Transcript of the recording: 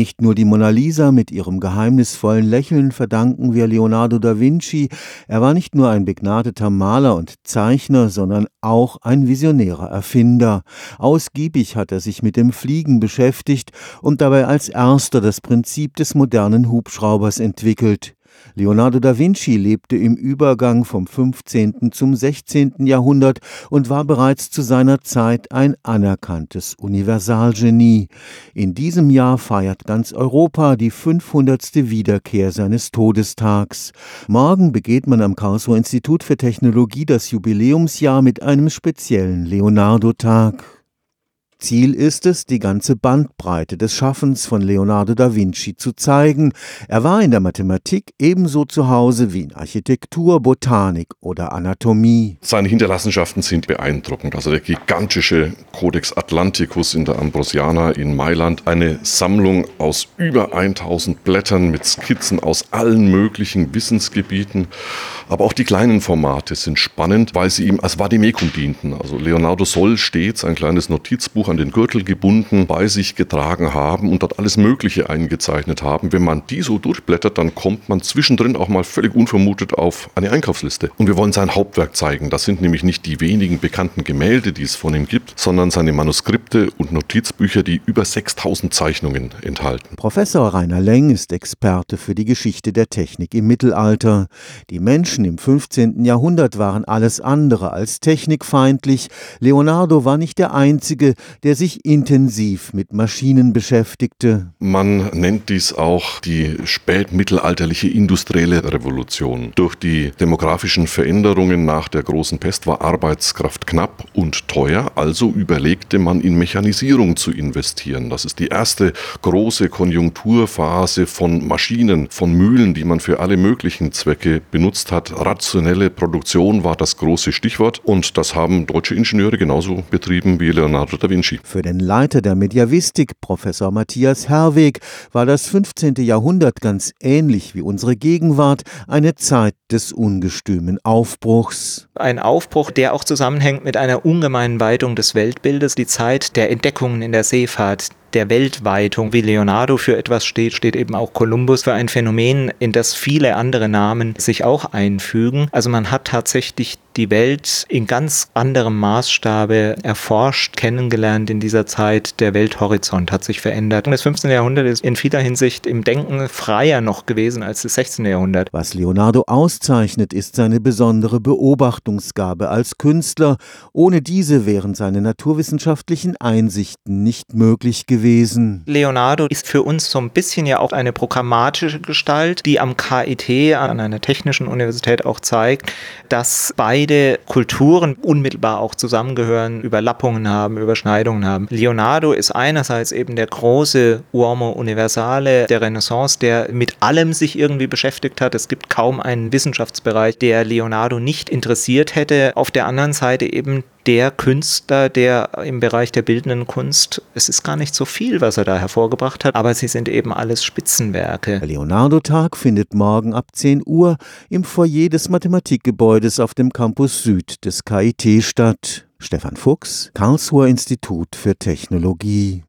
Nicht nur die Mona Lisa mit ihrem geheimnisvollen Lächeln verdanken wir Leonardo da Vinci. Er war nicht nur ein begnadeter Maler und Zeichner, sondern auch ein visionärer Erfinder. Ausgiebig hat er sich mit dem Fliegen beschäftigt und dabei als erster das Prinzip des modernen Hubschraubers entwickelt. Leonardo da Vinci lebte im Übergang vom 15. zum 16. Jahrhundert und war bereits zu seiner Zeit ein anerkanntes Universalgenie. In diesem Jahr feiert ganz Europa die 500. Wiederkehr seines Todestags. Morgen begeht man am Karlsruher Institut für Technologie das Jubiläumsjahr mit einem speziellen Leonardo-Tag. Ziel ist es, die ganze Bandbreite des Schaffens von Leonardo da Vinci zu zeigen. Er war in der Mathematik ebenso zu Hause wie in Architektur, Botanik oder Anatomie. Seine Hinterlassenschaften sind beeindruckend. Also der gigantische Codex Atlanticus in der Ambrosiana in Mailand, eine Sammlung aus über 1000 Blättern mit Skizzen aus allen möglichen Wissensgebieten. Aber auch die kleinen Formate sind spannend, weil sie ihm als Vadimekum dienten. Also Leonardo soll stets ein kleines Notizbuch an den Gürtel gebunden bei sich getragen haben und dort alles Mögliche eingezeichnet haben. Wenn man die so durchblättert, dann kommt man zwischendrin auch mal völlig unvermutet auf eine Einkaufsliste. Und wir wollen sein Hauptwerk zeigen. Das sind nämlich nicht die wenigen bekannten Gemälde, die es von ihm gibt, sondern seine Manuskripte und Notizbücher, die über 6000 Zeichnungen enthalten. Professor Rainer Leng ist Experte für die Geschichte der Technik im Mittelalter. Die Menschen im 15. Jahrhundert waren alles andere als technikfeindlich. Leonardo war nicht der Einzige, der sich intensiv mit Maschinen beschäftigte. Man nennt dies auch die spätmittelalterliche industrielle Revolution. Durch die demografischen Veränderungen nach der großen Pest war Arbeitskraft knapp und teuer, also überlegte man in Mechanisierung zu investieren. Das ist die erste große Konjunkturphase von Maschinen, von Mühlen, die man für alle möglichen Zwecke benutzt hat. Rationelle Produktion war das große Stichwort und das haben deutsche Ingenieure genauso betrieben wie Leonardo da Vinci. Für den Leiter der Mediavistik, Professor Matthias Herweg, war das 15. Jahrhundert ganz ähnlich wie unsere Gegenwart eine Zeit des ungestümen Aufbruchs. Ein Aufbruch, der auch zusammenhängt mit einer ungemeinen Weitung des Weltbildes, die Zeit der Entdeckungen in der Seefahrt, der Weltweitung. Wie Leonardo für etwas steht, steht eben auch Kolumbus für ein Phänomen, in das viele andere Namen sich auch einfügen. Also man hat tatsächlich die Welt in ganz anderem Maßstabe erforscht, kennengelernt in dieser Zeit. Der Welthorizont hat sich verändert. Das 15. Jahrhundert ist in vieler Hinsicht im Denken freier noch gewesen als das 16. Jahrhundert. Was Leonardo auszeichnet, ist seine besondere Beobachtungsgabe als Künstler. Ohne diese wären seine naturwissenschaftlichen Einsichten nicht möglich gewesen gewesen. Leonardo ist für uns so ein bisschen ja auch eine programmatische Gestalt, die am KIT, an einer technischen Universität auch zeigt, dass beide Kulturen unmittelbar auch zusammengehören, Überlappungen haben, Überschneidungen haben. Leonardo ist einerseits eben der große Uomo Universale der Renaissance, der mit allem sich irgendwie beschäftigt hat. Es gibt kaum einen Wissenschaftsbereich, der Leonardo nicht interessiert hätte. Auf der anderen Seite eben der Künstler, der im Bereich der bildenden Kunst, es ist gar nicht so viel, was er da hervorgebracht hat, aber sie sind eben alles Spitzenwerke. Der Leonardo-Tag findet morgen ab 10 Uhr im Foyer des Mathematikgebäudes auf dem Campus Süd des KIT statt. Stefan Fuchs, Karlsruher Institut für Technologie.